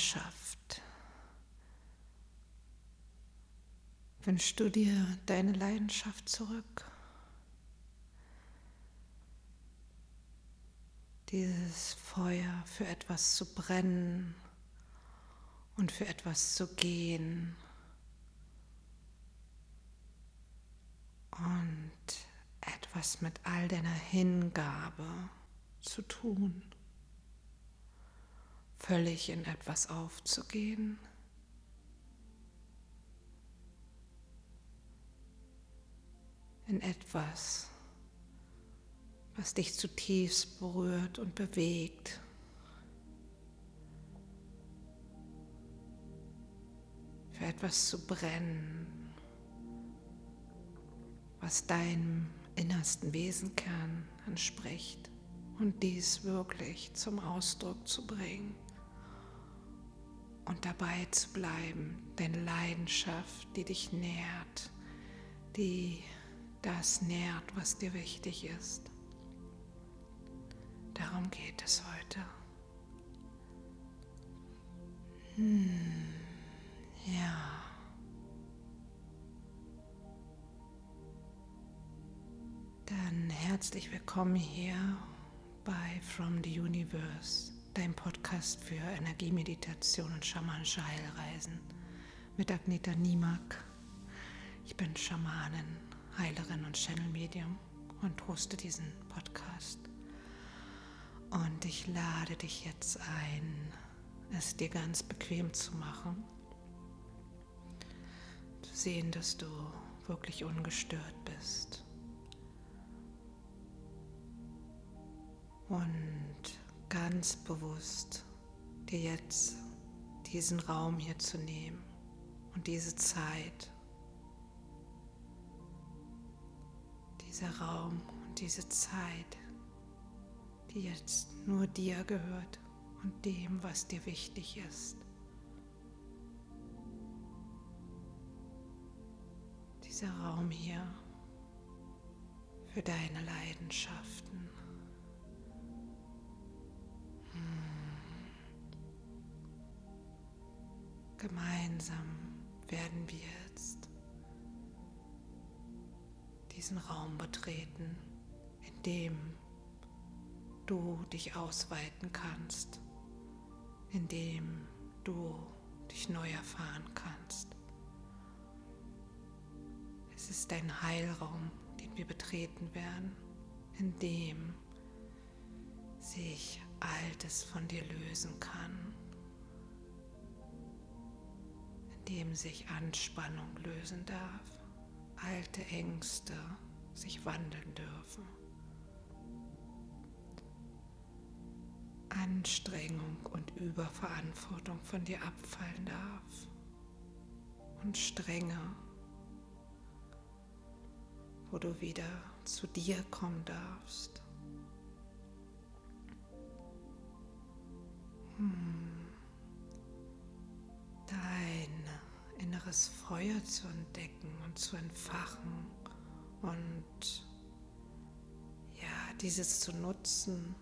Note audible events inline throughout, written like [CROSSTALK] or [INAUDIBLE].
Leidenschaft. Wünschst du dir deine Leidenschaft zurück? Dieses Feuer für etwas zu brennen und für etwas zu gehen und etwas mit all deiner Hingabe zu tun, völlig in etwas aufzugehen. in etwas, was dich zutiefst berührt und bewegt. Für etwas zu brennen, was deinem innersten Wesenkern entspricht und dies wirklich zum Ausdruck zu bringen und dabei zu bleiben, deine Leidenschaft, die dich nährt, die das nährt, was dir wichtig ist. Darum geht es heute. Hm, ja. Dann herzlich willkommen hier bei From the Universe, dein Podcast für Energiemeditation und schamanische Heilreisen mit Agneta Niemak. Ich bin Schamanin, Heilerin und Channel Medium und hoste diesen Podcast. Und ich lade dich jetzt ein, es dir ganz bequem zu machen, zu sehen, dass du wirklich ungestört bist und ganz bewusst dir jetzt diesen Raum hier zu nehmen und diese Zeit, dieser Raum und diese Zeit, die jetzt nur dir gehört und dem, was dir wichtig ist. Dieser Raum hier für deine Leidenschaften. Gemeinsam werden wir jetzt diesen Raum betreten, in dem du dich ausweiten kannst, in dem du dich neu erfahren kannst. Es ist ein Heilraum, den wir betreten werden, in dem sich Altes von dir lösen kann dem sich Anspannung lösen darf, alte Ängste sich wandeln dürfen. Anstrengung und Überverantwortung von dir abfallen darf und Strenge, wo du wieder zu dir kommen darfst. Dein inneres Feuer zu entdecken und zu entfachen und ja, dieses zu nutzen,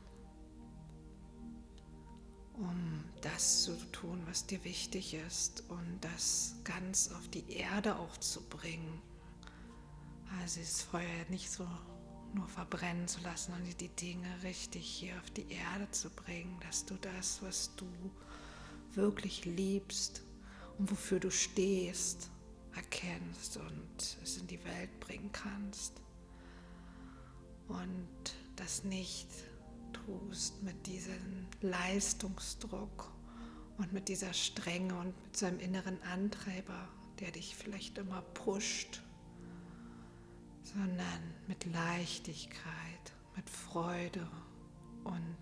um das zu tun, was dir wichtig ist und das ganz auf die Erde auch zu bringen. Also das Feuer nicht so nur verbrennen zu lassen und die Dinge richtig hier auf die Erde zu bringen, dass du das, was du wirklich liebst, und wofür du stehst, erkennst und es in die Welt bringen kannst. Und das nicht tust mit diesem Leistungsdruck und mit dieser Strenge und mit seinem inneren Antreiber, der dich vielleicht immer pusht, sondern mit Leichtigkeit, mit Freude und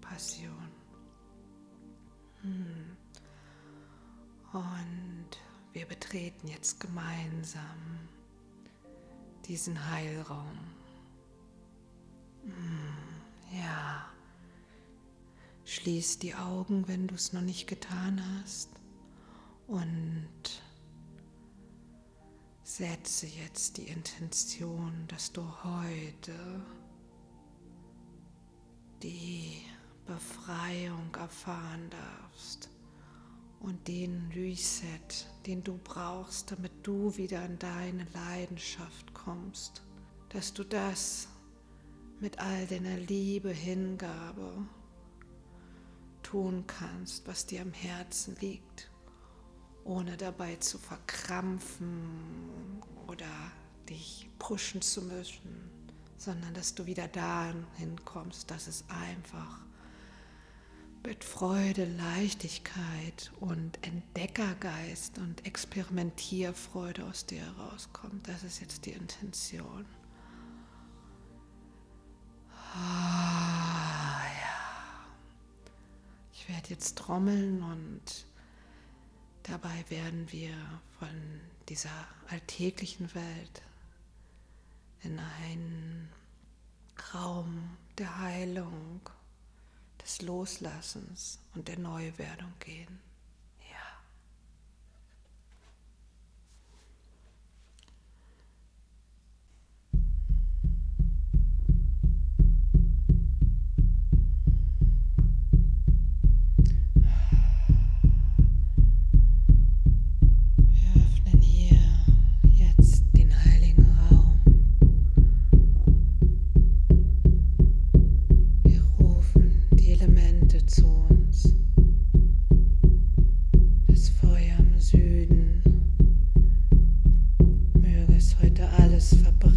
Passion. Hm. Und wir betreten jetzt gemeinsam diesen Heilraum. Hm, ja. Schließ die Augen, wenn du es noch nicht getan hast. Und setze jetzt die Intention, dass du heute die Befreiung erfahren darfst und den Reset, den du brauchst, damit du wieder in deine Leidenschaft kommst, dass du das mit all deiner Liebe, Hingabe tun kannst, was dir am Herzen liegt, ohne dabei zu verkrampfen oder dich pushen zu müssen, sondern dass du wieder dahin kommst, dass es einfach mit Freude, Leichtigkeit und Entdeckergeist und Experimentierfreude aus dir herauskommt. Das ist jetzt die Intention. Ah, ja. Ich werde jetzt trommeln und dabei werden wir von dieser alltäglichen Welt in einen Raum der Heilung, des Loslassens und der Neuwerdung gehen.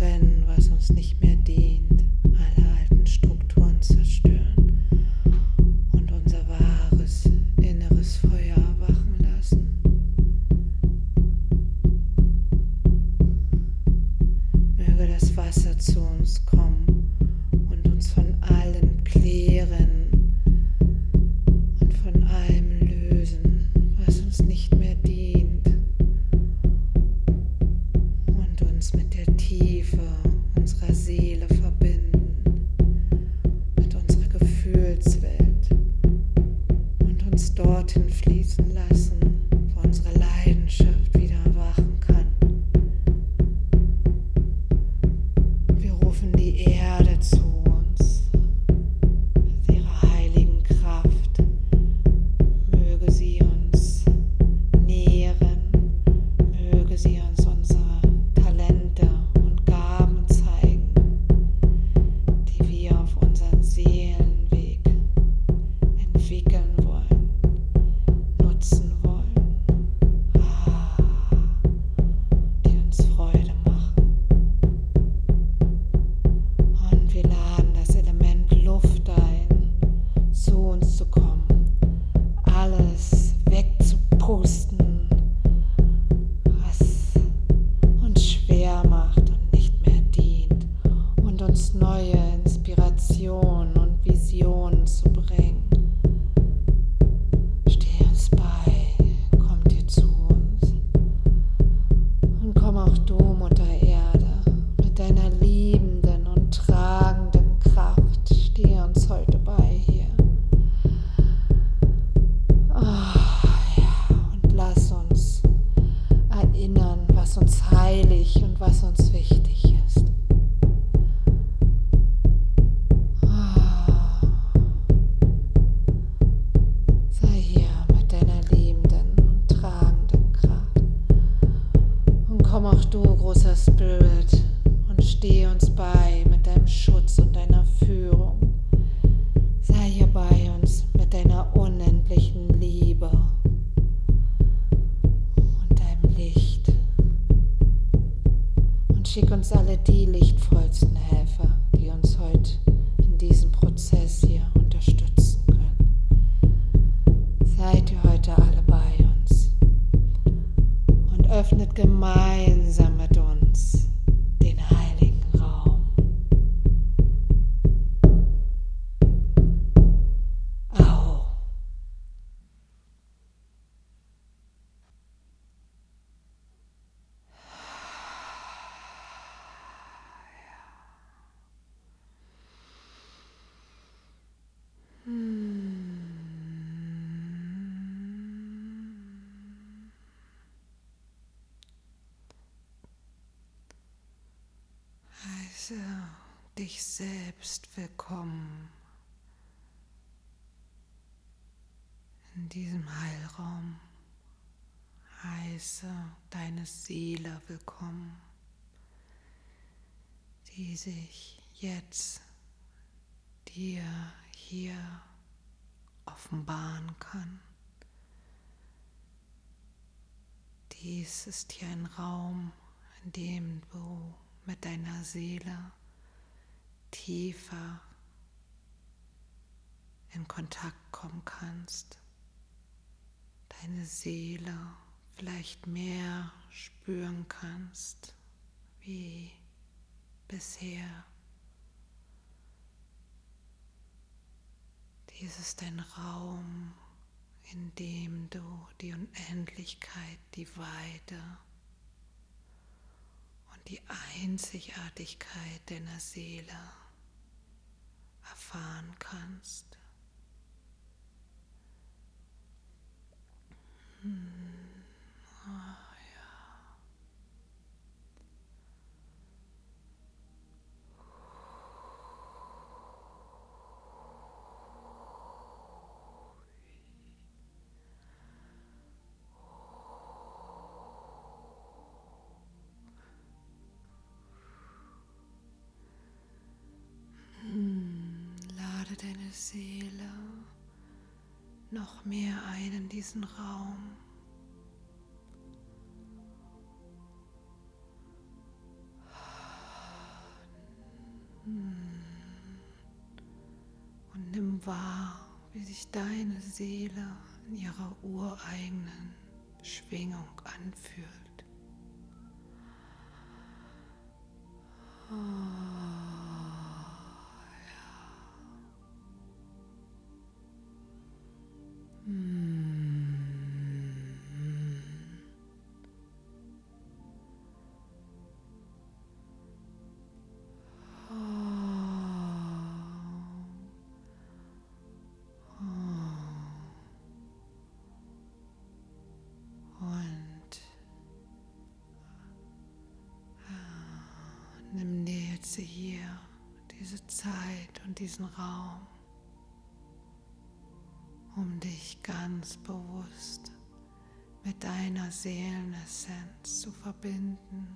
trennen, was uns nicht mehr dient. Heiße dich selbst willkommen In diesem Heilraum heiße deine Seele willkommen, die sich jetzt dir hier offenbaren kann. Dies ist hier ein Raum, in dem du mit deiner Seele tiefer in Kontakt kommen kannst, deine Seele vielleicht mehr spüren kannst wie bisher. Dies ist ein Raum, in dem du die Unendlichkeit, die Weite und die Einzigartigkeit deiner Seele erfahren kannst. Hmm. Noch mehr ein in diesen Raum. Und nimm wahr, wie sich deine Seele in ihrer ureigenen Schwingung anfühlt. Jetzt hier diese Zeit und diesen Raum, um dich ganz bewusst mit deiner Seelenessenz zu verbinden,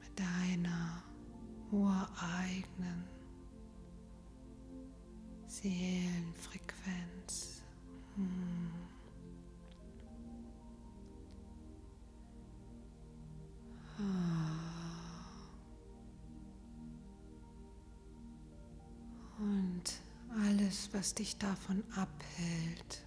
mit deiner ureigenen Seelenfrequenz. Hm. Was dich davon abhält,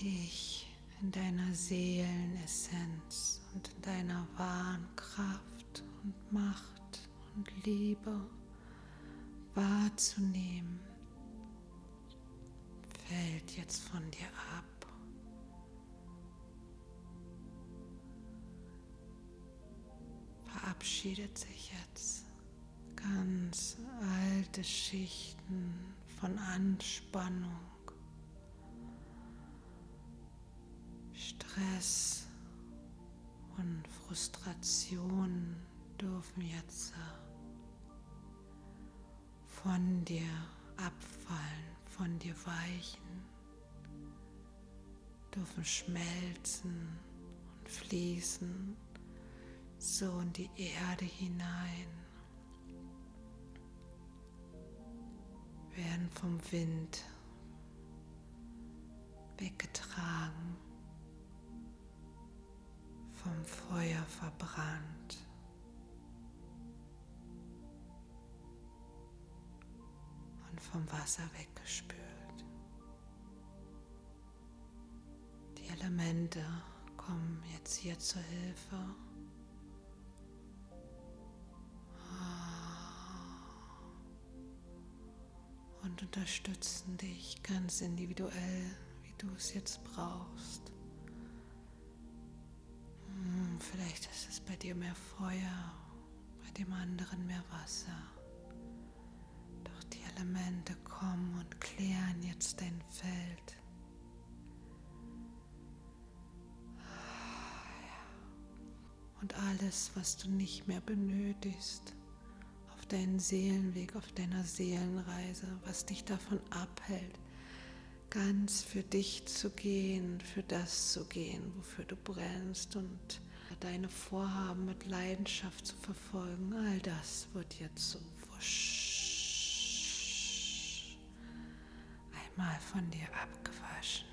dich in deiner Seelenessenz und in deiner wahren Kraft und Macht und Liebe wahrzunehmen, fällt jetzt von dir ab. verabschiedet sich jetzt ganz alte Schichten von Anspannung, Stress und Frustration dürfen jetzt von dir abfallen, von dir weichen, dürfen schmelzen und fließen so in die Erde hinein, werden vom Wind weggetragen, vom Feuer verbrannt. und vom Wasser weggespült. Die Elemente kommen jetzt hier zur Hilfe. Unterstützen dich ganz individuell, wie du es jetzt brauchst. Hm, vielleicht ist es bei dir mehr Feuer, bei dem anderen mehr Wasser. Doch die Elemente kommen und klären jetzt dein Feld. Und alles, was du nicht mehr benötigst, deinen Seelenweg, auf deiner Seelenreise, was dich davon abhält, ganz für dich zu gehen, für das zu gehen, wofür du brennst und deine Vorhaben mit Leidenschaft zu verfolgen, all das wird jetzt so wusch einmal von dir abgewaschen,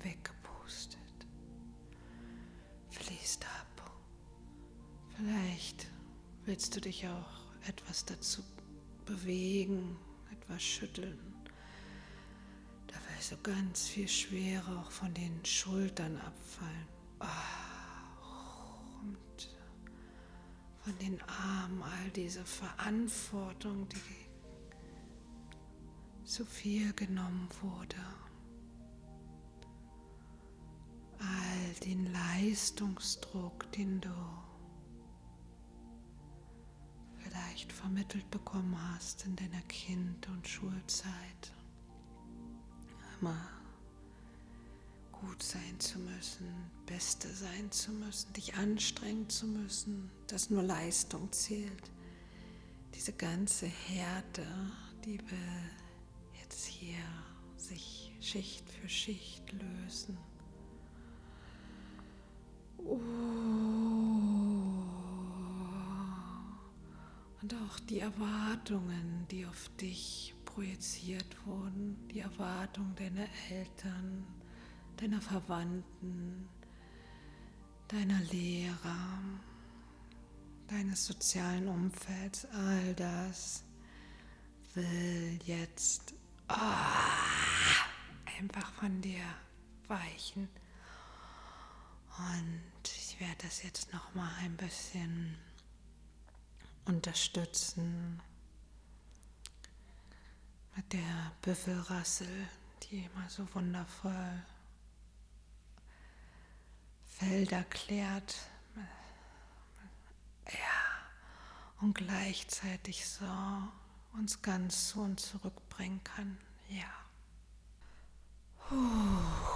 weggepustet, fließt ab. Vielleicht willst du dich auch etwas dazu bewegen, etwas schütteln. Da will so ganz viel Schwere auch von den Schultern abfallen. Und von den Armen all diese Verantwortung, die zu viel genommen wurde. All den Leistungsdruck, den du vielleicht vermittelt bekommen hast in deiner Kind- und Schulzeit. Immer gut sein zu müssen, Beste sein zu müssen, dich anstrengen zu müssen, dass nur Leistung zählt. Diese ganze Härte, die will jetzt hier sich Schicht für Schicht lösen. Oh. Und auch die Erwartungen, die auf dich projiziert wurden, die Erwartungen deiner Eltern, deiner Verwandten, deiner Lehrer, deines sozialen Umfelds, all das will jetzt oh, einfach von dir weichen. Und ich werde das jetzt noch mal ein bisschen unterstützen mit der Büffelrassel, die immer so wundervoll Felder klärt. Ja, und gleichzeitig so uns ganz zu uns zurückbringen kann. Ja. Puh.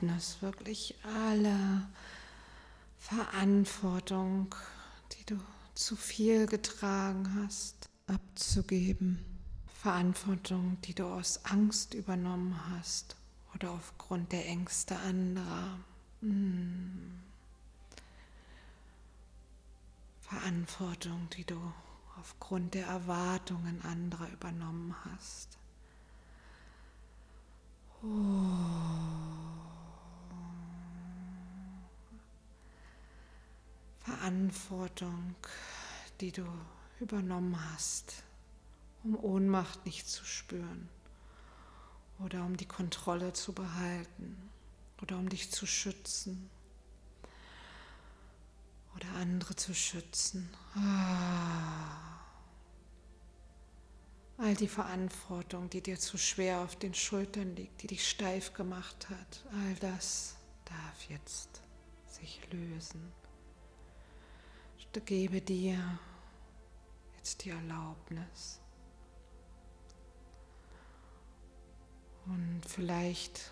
Erlaubnis, wirklich alle Verantwortung, die du zu viel getragen hast, abzugeben. Verantwortung, die du aus Angst übernommen hast oder aufgrund der Ängste anderer. Hm. Verantwortung, die du aufgrund der Erwartungen anderer übernommen hast. Verantwortung, die du übernommen hast, um Ohnmacht nicht zu spüren oder um die Kontrolle zu behalten oder um dich zu schützen oder andere zu schützen. Ah. All die Verantwortung, die dir zu schwer auf den Schultern liegt, die dich steif gemacht hat, all das darf jetzt sich lösen. Gebe dir jetzt die Erlaubnis. Und vielleicht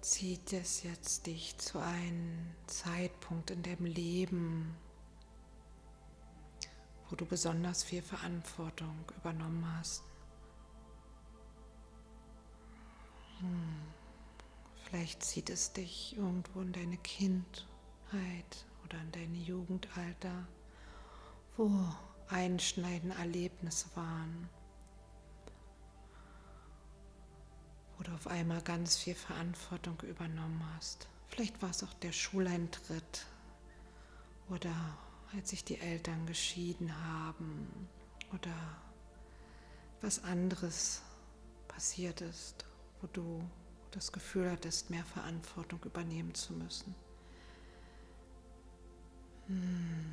zieht es jetzt dich zu einem Zeitpunkt in deinem Leben, wo du besonders viel Verantwortung übernommen hast. Hm. Vielleicht zieht es dich irgendwo in deine Kindheit oder in dein Jugendalter, wo einschneidende Erlebnisse waren, wo du auf einmal ganz viel Verantwortung übernommen hast. Vielleicht war es auch der Schuleintritt oder als sich die Eltern geschieden haben oder was anderes passiert ist, wo du das Gefühl hattest, mehr Verantwortung übernehmen zu müssen. Hm.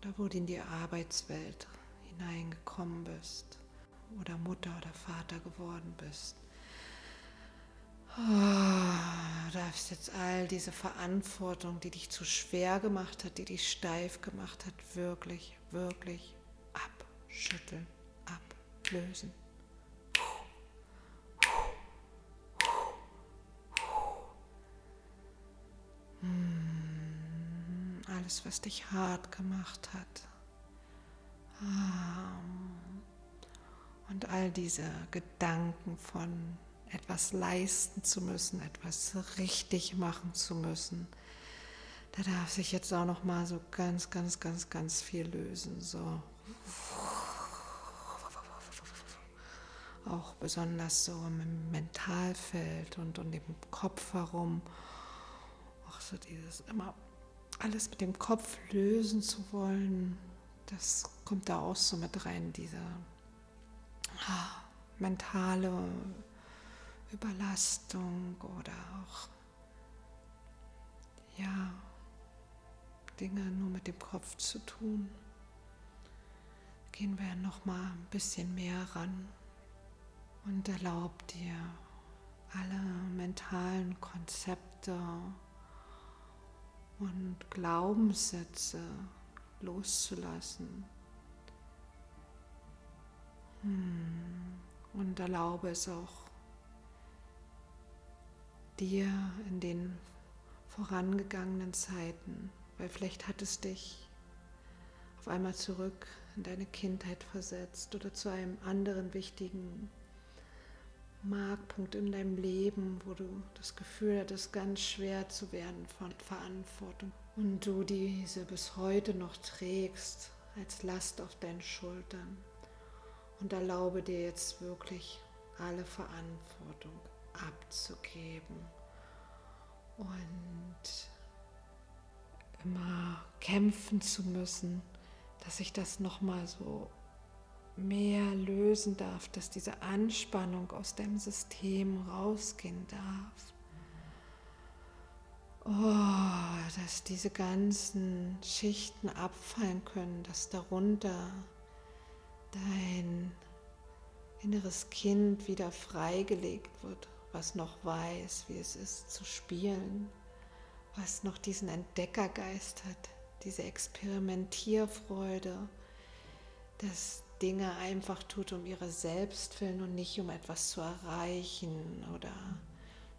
Oder wo du in die Arbeitswelt hineingekommen bist oder Mutter oder Vater geworden bist. Oh, du darfst jetzt all diese Verantwortung, die dich zu schwer gemacht hat, die dich steif gemacht hat, wirklich, wirklich abschütteln, ablösen. Alles, was dich hart gemacht hat. Und all diese Gedanken von etwas leisten zu müssen, etwas richtig machen zu müssen. Da darf sich jetzt auch noch mal so ganz, ganz, ganz, ganz viel lösen. So. Auch besonders so im Mentalfeld und um dem Kopf herum. Auch so dieses immer alles mit dem Kopf lösen zu wollen, das kommt da auch so mit rein, diese ah, mentale Überlastung oder auch ja, Dinge nur mit dem Kopf zu tun. Gehen wir noch mal ein bisschen mehr ran und erlaub dir alle mentalen Konzepte und Glaubenssätze loszulassen. Hm. Und erlaube es auch dir in den vorangegangenen Zeiten, weil vielleicht hat es dich auf einmal zurück in deine Kindheit versetzt oder zu einem anderen wichtigen Markpunkt in deinem Leben, wo du das Gefühl hattest, ganz schwer zu werden von Verantwortung und du diese bis heute noch trägst als Last auf deinen Schultern. Und erlaube dir jetzt wirklich alle Verantwortung abzugeben und immer kämpfen zu müssen, dass ich das noch mal so mehr lösen darf, dass diese Anspannung aus dem System rausgehen darf. Oh, dass diese ganzen Schichten abfallen können, dass darunter dein inneres Kind wieder freigelegt wird was noch weiß, wie es ist zu spielen, was noch diesen Entdeckergeist hat, diese Experimentierfreude, das Dinge einfach tut um ihre selbst willen und nicht um etwas zu erreichen oder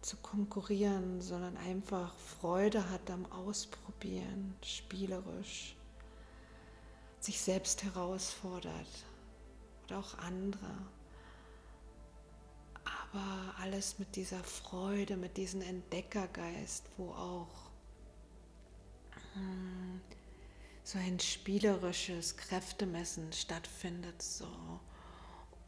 zu konkurrieren, sondern einfach Freude hat am Ausprobieren, spielerisch, sich selbst herausfordert oder auch andere. Aber alles mit dieser Freude, mit diesem Entdeckergeist, wo auch hm, so ein spielerisches Kräftemessen stattfindet, so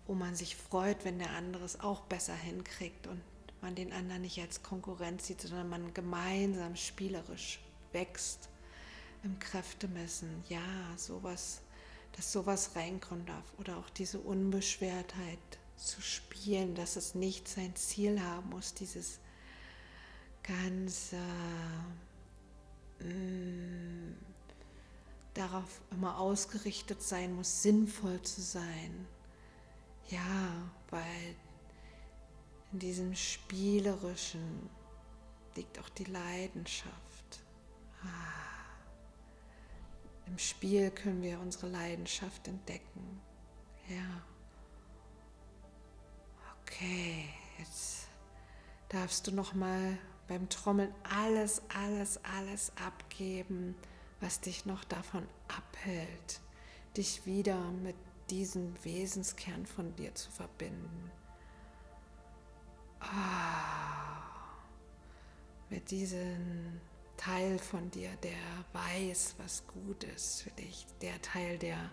wo man sich freut, wenn der andere es auch besser hinkriegt und man den anderen nicht als Konkurrenz sieht, sondern man gemeinsam spielerisch wächst im Kräftemessen. Ja, sowas, dass sowas reinkommen darf. Oder auch diese Unbeschwertheit zu spielen, dass es nicht sein Ziel haben muss, dieses ganze mm, darauf immer ausgerichtet sein muss, sinnvoll zu sein. Ja, weil in diesem Spielerischen liegt auch die Leidenschaft. Ah. Im Spiel können wir unsere Leidenschaft entdecken. Ja. Okay, jetzt darfst du noch mal beim Trommeln alles, alles, alles abgeben, was dich noch davon abhält, dich wieder mit diesem Wesenskern von dir zu verbinden. Ah, mit diesem Teil von dir, der weiß, was gut ist für dich, der Teil, der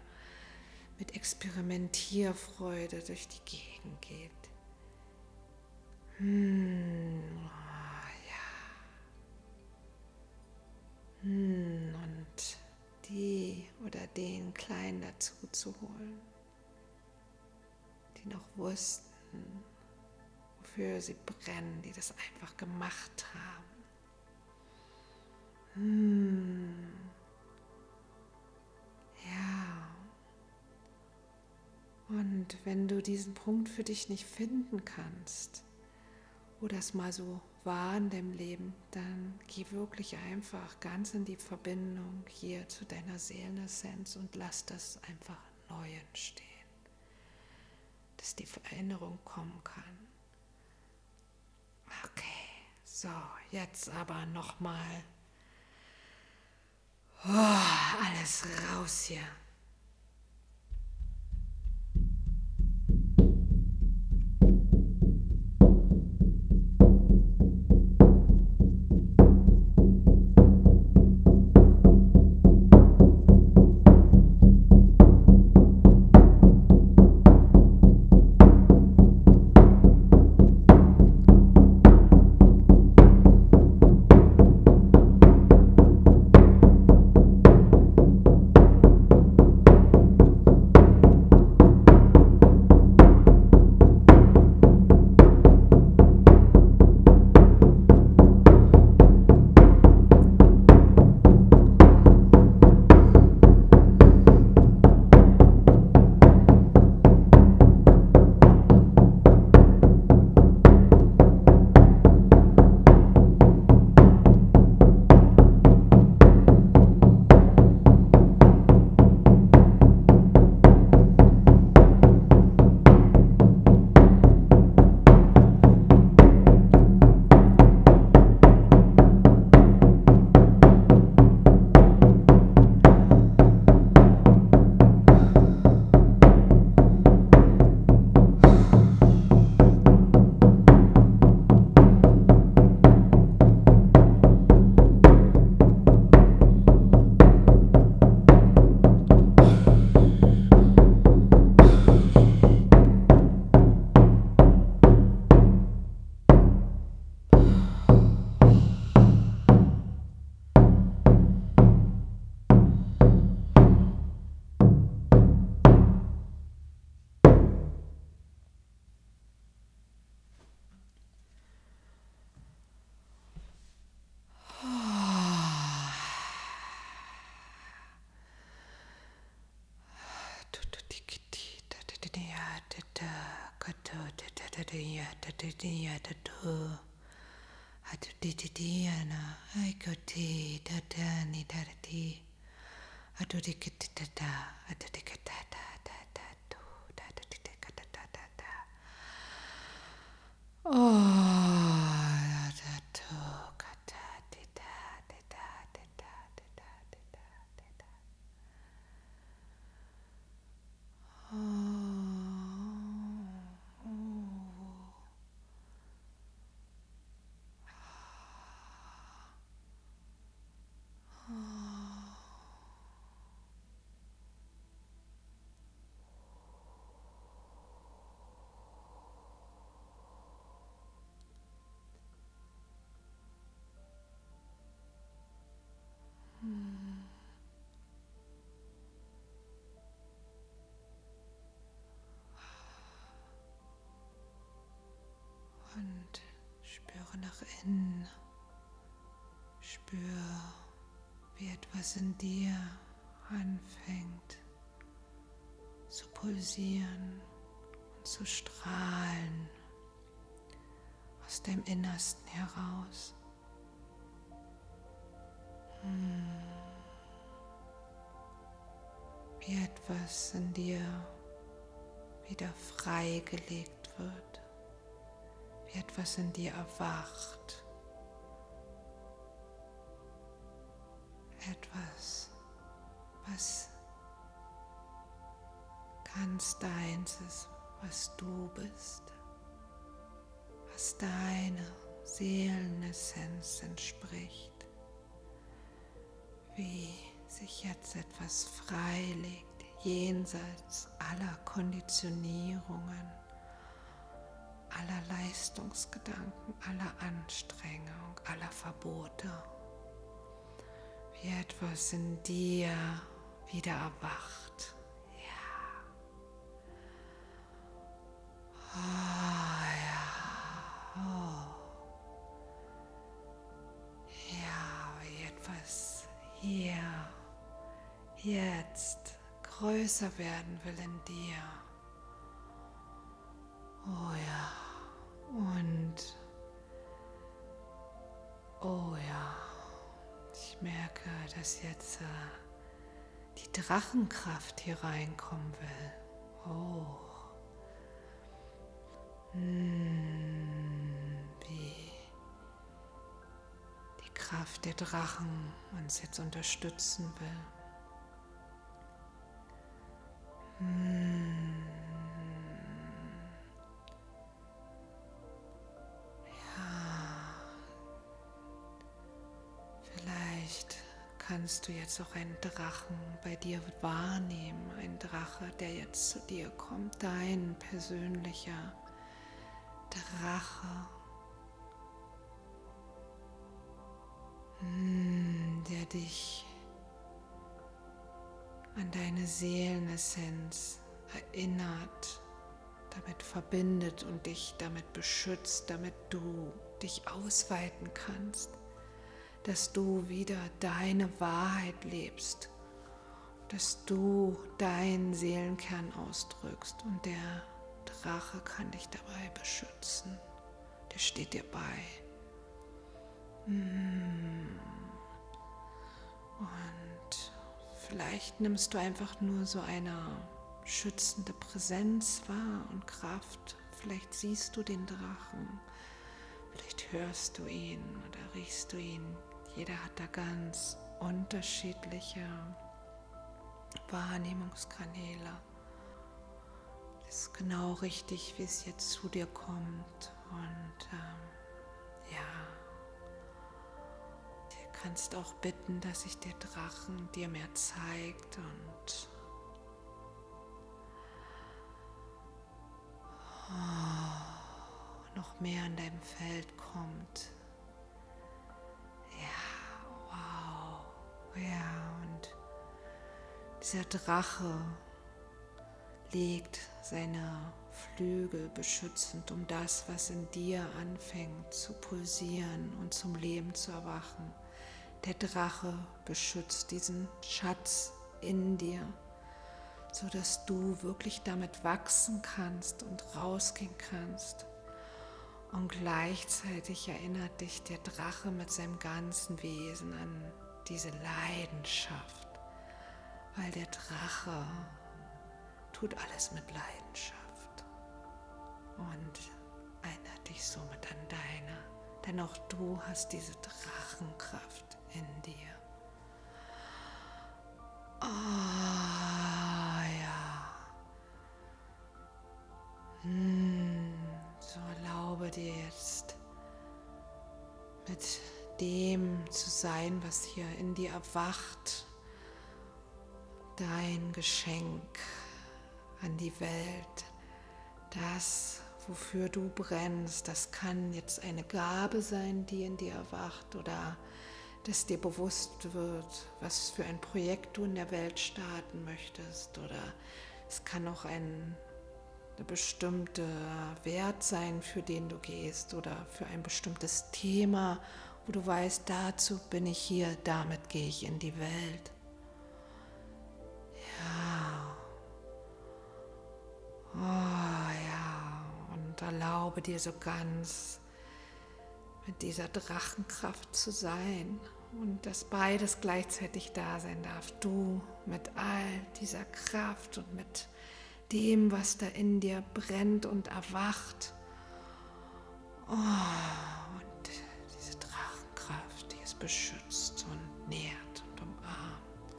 mit Experimentierfreude durch die Gegend geht. Hm, und die oder den Kleinen dazu zu holen, die noch wussten, wofür sie brennen, die das einfach gemacht haben. Hm. Ja. Und wenn du diesen Punkt für dich nicht finden kannst oder es mal so war in deinem Leben, dann geh wirklich einfach ganz in die Verbindung hier zu deiner Seelenessenz und lass das einfach neu entstehen, dass die Veränderung kommen kann. Okay, so, jetzt aber nochmal oh, alles raus hier. Nach innen. Spür, wie etwas in dir anfängt zu pulsieren und zu strahlen aus dem Innersten heraus. Hm. Wie etwas in dir wieder freigelegt wird, etwas in dir erwacht. Etwas, was ganz deins ist, was du bist, was deine Seelenessenz entspricht, wie sich jetzt etwas freilegt jenseits aller Konditionierungen, aller Leistungsgedanken, aller Anstrengung, aller Verbote, wie etwas in dir wieder erwacht. Ja. Oh, ja. Oh. Ja, wie etwas hier, jetzt größer werden will in dir. Oh ja. Und oh ja. Ich merke, dass jetzt äh, die Drachenkraft hier reinkommen will. Oh. Hm, wie die Kraft der Drachen uns jetzt unterstützen will. Ja, kannst du jetzt auch einen Drachen bei dir wahrnehmen, ein Drache, der jetzt zu dir kommt, dein persönlicher Drache, hm, der dich an deine Seelenessenz erinnert, damit verbindet und dich damit beschützt, damit du dich ausweiten kannst, dass du wieder deine Wahrheit lebst, dass du deinen Seelenkern ausdrückst und der Drache kann dich dabei beschützen, der steht dir bei. Mm. Und Vielleicht nimmst du einfach nur so eine schützende Präsenz wahr und Kraft. Vielleicht siehst du den Drachen. Vielleicht hörst du ihn oder riechst du ihn. Jeder hat da ganz unterschiedliche Wahrnehmungskanäle. Das ist genau richtig, wie es jetzt zu dir kommt. Und ähm, ja, kannst auch bitten, dass sich der Drachen dir mehr zeigt und oh, noch mehr an deinem Feld kommt. Ja, und dieser Drache legt seine Flügel beschützend um das, was in dir anfängt zu pulsieren und zum Leben zu erwachen. Der Drache beschützt diesen Schatz in dir, sodass du wirklich damit wachsen kannst und rausgehen kannst. Und gleichzeitig erinnert dich der Drache mit seinem ganzen Wesen an diese Leidenschaft, weil der Drache tut alles mit Leidenschaft und erinnert dich somit an deine, denn auch du hast diese Drachenkraft in dir. Ah ja. Hm, so erlaube dir jetzt mit dem zu sein, was hier in dir erwacht, dein Geschenk an die Welt, das, wofür du brennst, das kann jetzt eine Gabe sein, die in dir erwacht oder dass dir bewusst wird, was für ein Projekt du in der Welt starten möchtest. Oder es kann auch ein der bestimmte Wert sein, für den du gehst oder für ein bestimmtes Thema, wo du weißt, dazu bin ich hier, damit gehe ich in die Welt. Ja. Oh ja. Und erlaube dir so ganz mit dieser Drachenkraft zu sein und dass beides gleichzeitig da sein darf. Du mit all dieser Kraft und mit dem, was da in dir brennt und erwacht. Oh, beschützt und nährt und umarmt.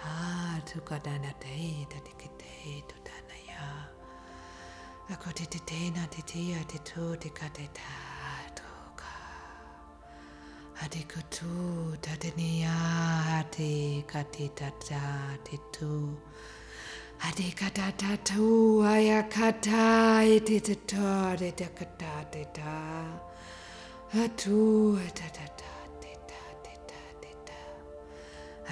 Ah, to God, and a day that it could take to Akotitena titia tito tikateta toka. Adikutu tatania adikatitata titu. Adikatata tu ayakata ititito titakata tita. Atu tatata tita tita tita.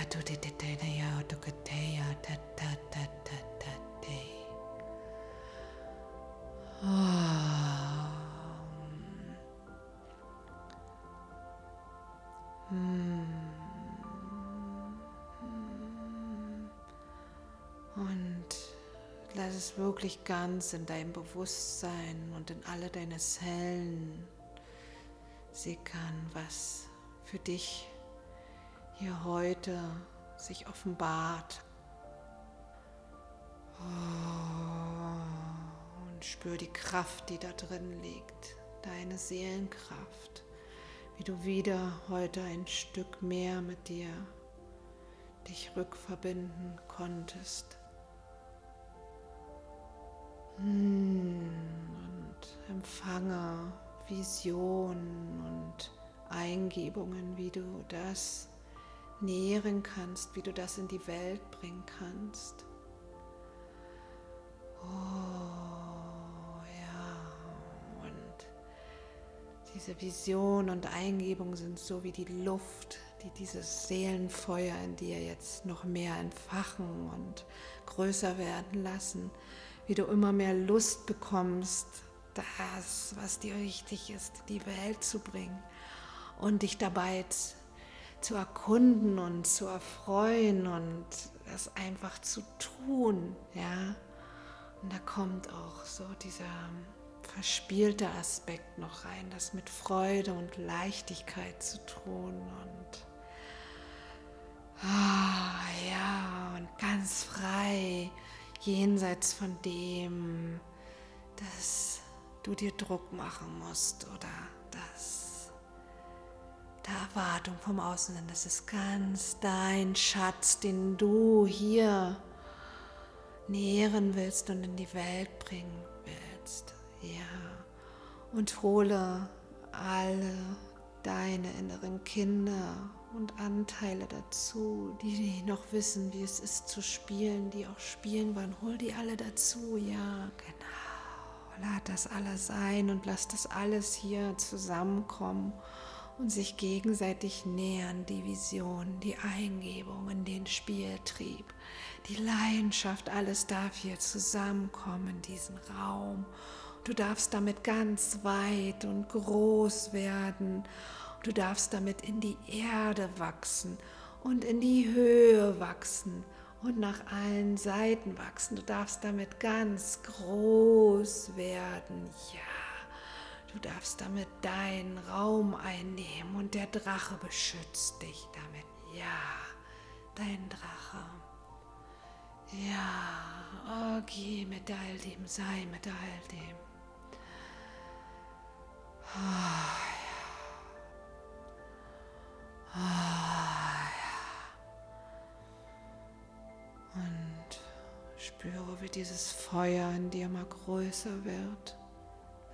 Atu tititena ya otukateya tatata tata tita. Und lass es wirklich ganz in dein Bewusstsein und in alle deine Zellen sickern, was für dich hier heute sich offenbart. Oh, und spür die Kraft, die da drin liegt, deine Seelenkraft, wie du wieder heute ein Stück mehr mit dir dich rückverbinden konntest. Hm, und empfange Visionen und Eingebungen, wie du das nähren kannst, wie du das in die Welt bringen kannst. Oh diese Vision und Eingebung sind so wie die Luft, die dieses Seelenfeuer in dir jetzt noch mehr entfachen und größer werden lassen, wie du immer mehr Lust bekommst, das, was dir wichtig ist, die Welt zu bringen und dich dabei zu erkunden und zu erfreuen und es einfach zu tun, ja. Und da kommt auch so dieser verspielte Aspekt noch rein, das mit Freude und Leichtigkeit zu tun und ah, ja, und ganz frei jenseits von dem, dass du dir Druck machen musst oder dass da Erwartung vom Außen sind. Das ist ganz dein Schatz, den du hier nähren willst und in die Welt bringen willst. Ja. Und hole alle deine inneren Kinder und Anteile dazu, die noch wissen, wie es ist zu spielen, die auch spielen wollen. Hol die alle dazu, ja, genau lad das alles ein und lass das alles hier zusammenkommen und sich gegenseitig nähern, die Vision, die Eingebungen, den Spieltrieb, die Leidenschaft, alles darf hier zusammenkommen diesen Raum. Du darfst damit ganz weit und groß werden. Du darfst damit in die Erde wachsen und in die Höhe wachsen und nach allen Seiten wachsen. Du darfst damit ganz groß werden. Ja, du darfst damit deinen Raum einnehmen und der Drache beschützt dich damit. Ja, dein Drache. Ja, okay, mit all dem, sei mit all dem. Und spüre, wie dieses Feuer in dir mal größer wird.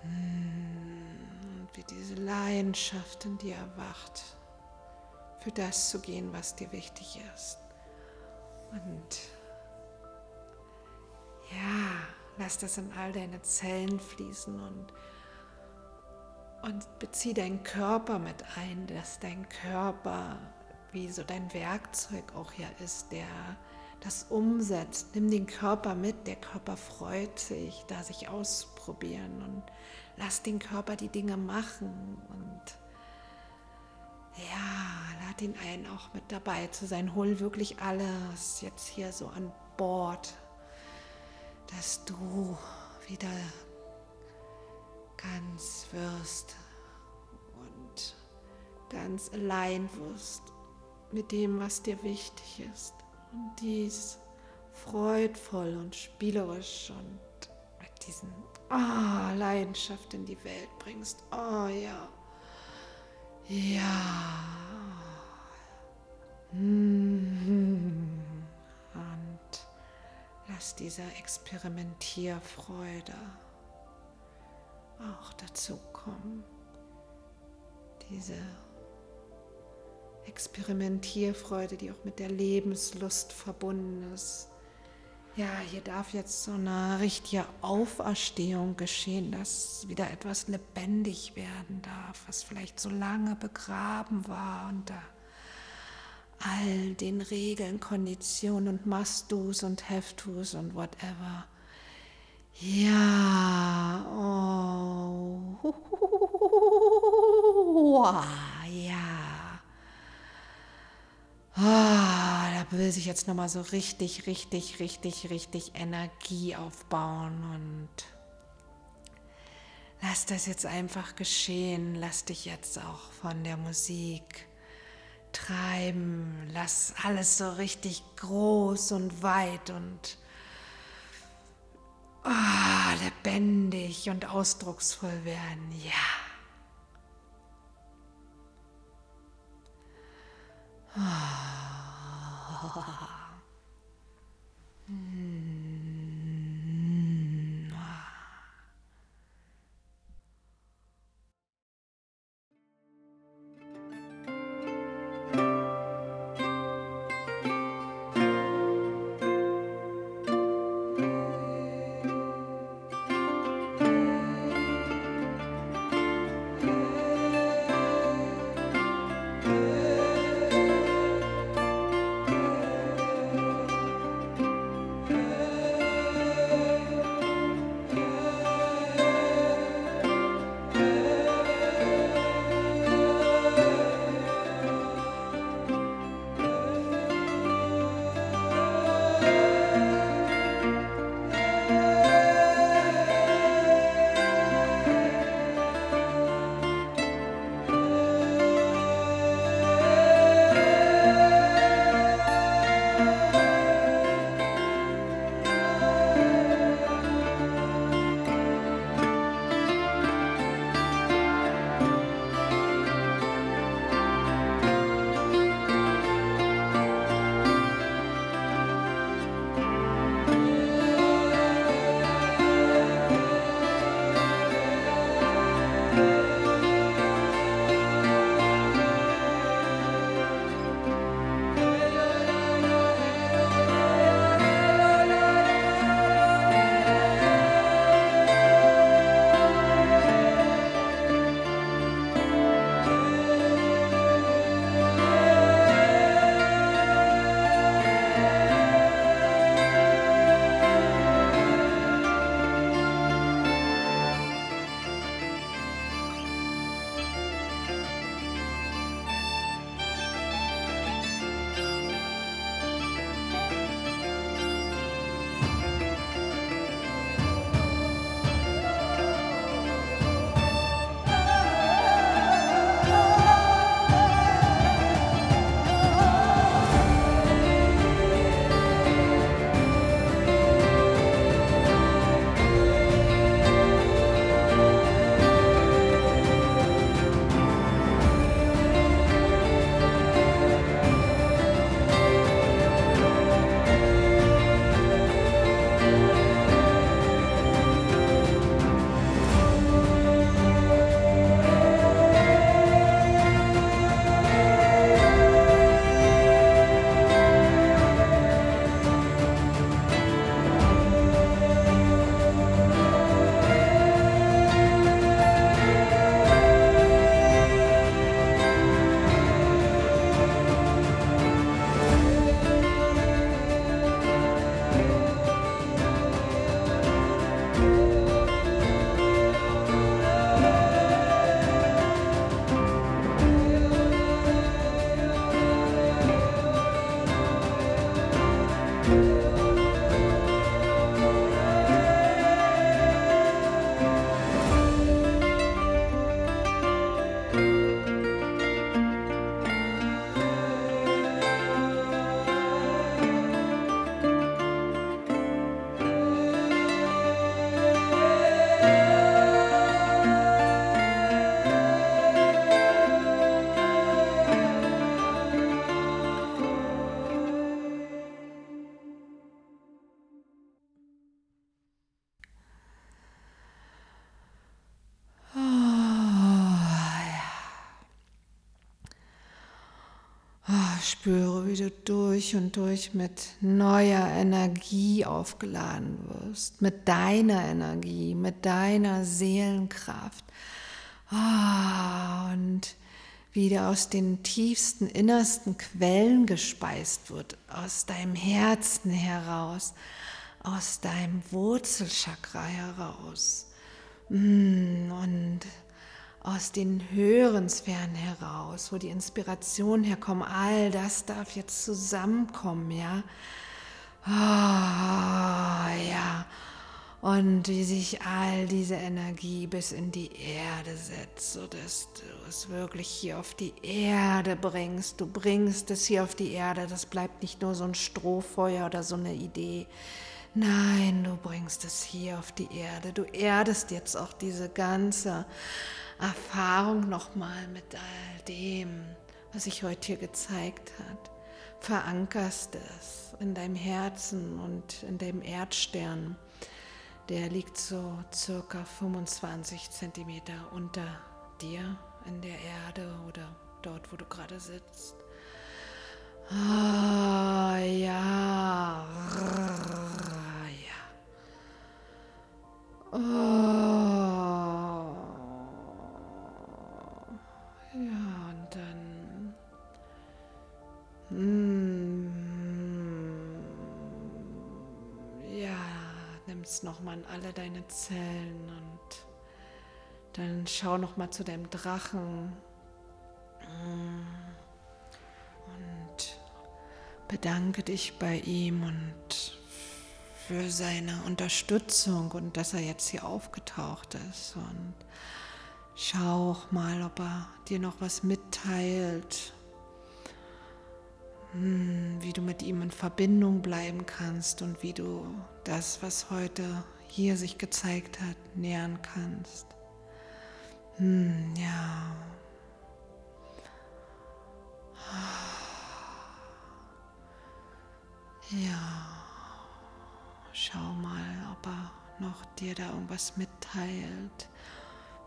Und wie diese Leidenschaft in dir erwacht für das zu gehen, was dir wichtig ist. Und ja, lass das in all deine Zellen fließen und, und bezieh deinen Körper mit ein, dass dein Körper wie so dein Werkzeug auch ja ist, der das umsetzt. Nimm den Körper mit, der Körper freut sich, da sich ausprobieren und lass den Körper die Dinge machen und ja, lad ihn ein, auch mit dabei zu sein. Hol wirklich alles jetzt hier so an Bord, dass du wieder ganz wirst und ganz allein wirst mit dem, was dir wichtig ist. Und dies freudvoll und spielerisch und mit diesen oh, Leidenschaft in die Welt bringst. Oh ja. Ja. Und lass diese Experimentierfreude auch dazu kommen. Diese Experimentierfreude, die auch mit der Lebenslust verbunden ist. Ja, hier darf jetzt so eine richtige Auferstehung geschehen, dass wieder etwas lebendig werden darf, was vielleicht so lange begraben war unter all den Regeln, Konditionen und Must-Dos und Have-Tos und whatever. Ja, oh, [LAUGHS] ja. Oh, da will sich jetzt nochmal so richtig, richtig, richtig, richtig Energie aufbauen und lass das jetzt einfach geschehen. Lass dich jetzt auch von der Musik treiben. Lass alles so richtig groß und weit und oh, lebendig und ausdrucksvoll werden. Ja. Oh. [LAUGHS] Hm. Du durch und durch mit neuer Energie aufgeladen wirst, mit deiner Energie, mit deiner Seelenkraft. Oh, und wieder aus den tiefsten, innersten Quellen gespeist wird, aus deinem Herzen heraus, aus deinem Wurzelchakra heraus. Mm, und aus den höheren Sphären heraus, wo die Inspiration herkommt, all das darf jetzt zusammenkommen, ja. Oh, ja. Und wie sich all diese Energie bis in die Erde setzt, sodass du es wirklich hier auf die Erde bringst. Du bringst es hier auf die Erde. Das bleibt nicht nur so ein Strohfeuer oder so eine Idee. Nein, du bringst es hier auf die Erde. Du erdest jetzt auch diese ganze Erfahrung nochmal mit all dem, was sich heute hier gezeigt hat. Verankerst es in deinem Herzen und in deinem Erdstern. Der liegt so circa 25 Zentimeter unter dir in der Erde oder dort, wo du gerade sitzt. Ah, ja. Ja. Oh. Ja, nimmst nochmal an alle deine Zellen und dann schau nochmal zu deinem Drachen. Mm, und bedanke dich bei ihm und für seine Unterstützung und dass er jetzt hier aufgetaucht ist. Und Schau auch mal, ob er dir noch was mitteilt, hm, wie du mit ihm in Verbindung bleiben kannst und wie du das, was heute hier sich gezeigt hat, nähern kannst. Hm, ja. Ja. Schau mal, ob er noch dir da irgendwas mitteilt.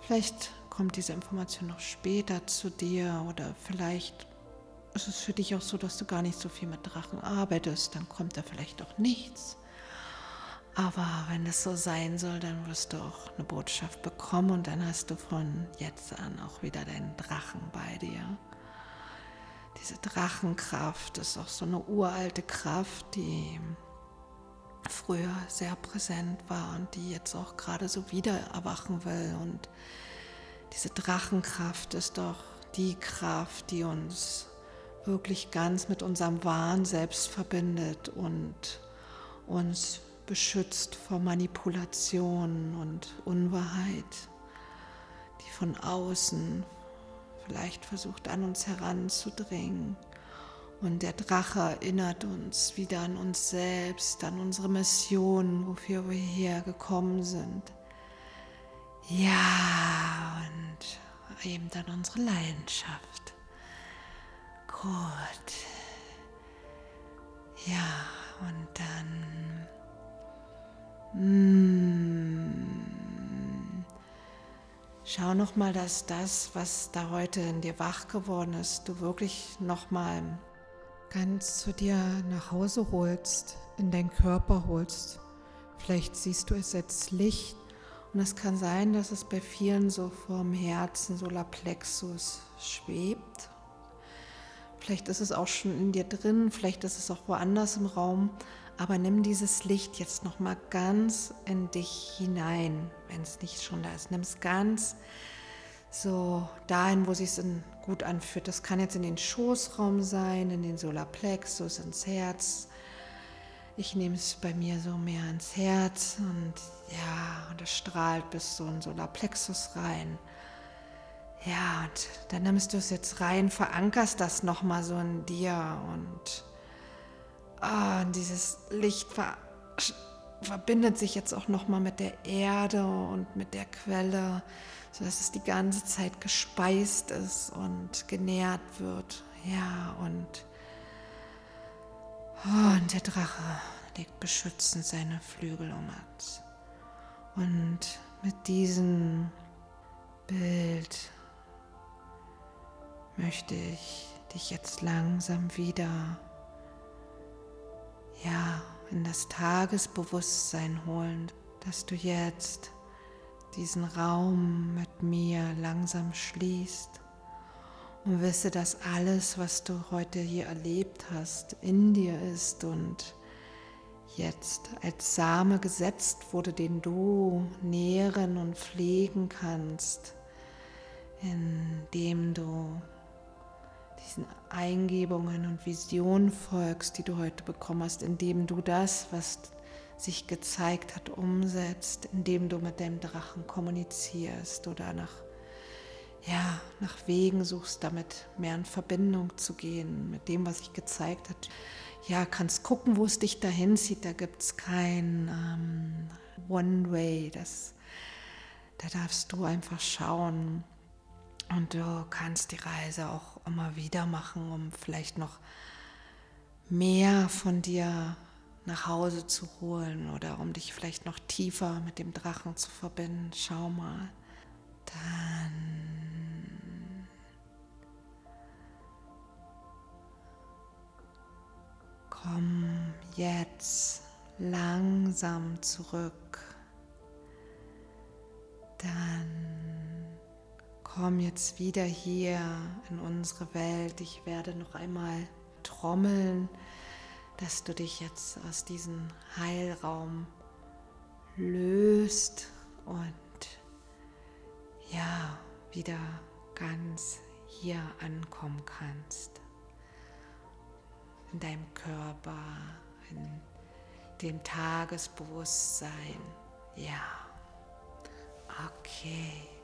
Vielleicht kommt diese Information noch später zu dir oder vielleicht ist es für dich auch so, dass du gar nicht so viel mit Drachen arbeitest, dann kommt da vielleicht auch nichts. Aber wenn es so sein soll, dann wirst du auch eine Botschaft bekommen und dann hast du von jetzt an auch wieder deinen Drachen bei dir. Diese Drachenkraft ist auch so eine uralte Kraft, die früher sehr präsent war und die jetzt auch gerade so wieder erwachen will. Und diese Drachenkraft ist doch die Kraft, die uns wirklich ganz mit unserem wahren Selbst verbindet und uns beschützt vor Manipulation und Unwahrheit, die von außen vielleicht versucht an uns heranzudringen. Und der Drache erinnert uns wieder an uns selbst, an unsere Mission, wofür wir hergekommen sind. Ja, und eben dann unsere Leidenschaft. Gut. Ja, und dann... Mm, schau noch mal, dass das, was da heute in dir wach geworden ist, du wirklich noch mal ganz zu dir nach Hause holst, in deinen Körper holst. Vielleicht siehst du es als Licht und es kann sein, dass es bei vielen so vorm Herzen, Solarplexus schwebt. Vielleicht ist es auch schon in dir drin, vielleicht ist es auch woanders im Raum, aber nimm dieses Licht jetzt noch mal ganz in dich hinein, wenn es nicht schon da ist. Nimm es ganz so dahin, wo sich es gut anfühlt. Das kann jetzt in den Schoßraum sein, in den Solarplexus, ins Herz. Ich nehme es bei mir so mehr ins Herz und ja, und es strahlt bis so in Solarplexus rein. Ja, und dann nimmst du es jetzt rein, verankerst das nochmal so in dir und, oh, und dieses Licht ver verbindet sich jetzt auch nochmal mit der Erde und mit der Quelle sodass es die ganze Zeit gespeist ist und genährt wird. Ja, und, oh, und der Drache legt beschützend seine Flügel um uns. Und mit diesem Bild möchte ich dich jetzt langsam wieder ja, in das Tagesbewusstsein holen, dass du jetzt diesen Raum mit mir langsam schließt und wisse, dass alles, was du heute hier erlebt hast, in dir ist und jetzt als Same gesetzt wurde, den du nähren und pflegen kannst, indem du diesen Eingebungen und Visionen folgst, die du heute bekommen hast, indem du das, was sich gezeigt hat, umsetzt, indem du mit deinem Drachen kommunizierst oder nach, ja, nach Wegen suchst, damit mehr in Verbindung zu gehen mit dem, was sich gezeigt hat. Ja, kannst gucken, wo es dich dahin zieht. Da gibt es kein ähm, One-Way. Da darfst du einfach schauen. Und du kannst die Reise auch immer wieder machen, um vielleicht noch mehr von dir nach Hause zu holen oder um dich vielleicht noch tiefer mit dem Drachen zu verbinden. Schau mal. Dann komm jetzt langsam zurück. Dann komm jetzt wieder hier in unsere Welt. Ich werde noch einmal trommeln dass du dich jetzt aus diesem Heilraum löst und ja, wieder ganz hier ankommen kannst. In deinem Körper, in dem Tagesbewusstsein. Ja, okay.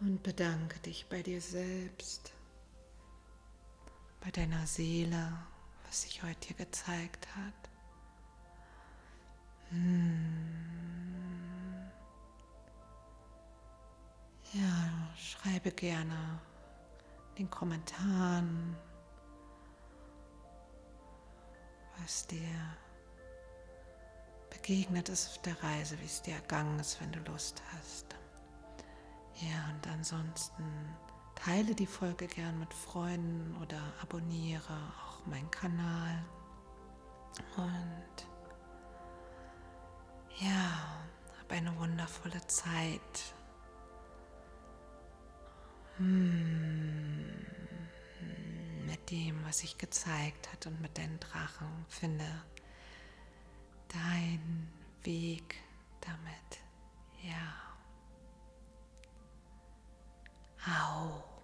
Und bedanke dich bei dir selbst, bei deiner Seele, was sich heute hier gezeigt hat. Hm. Ja, schreibe gerne in den Kommentaren, was dir begegnet ist auf der Reise, wie es dir ergangen ist, wenn du Lust hast. Ja, und ansonsten teile die Folge gern mit Freunden oder abonniere auch meinen Kanal. Und ja, hab eine wundervolle Zeit. Hm, mit dem, was sich gezeigt hat und mit deinen Drachen. Finde dein Weg damit. Ja. Au.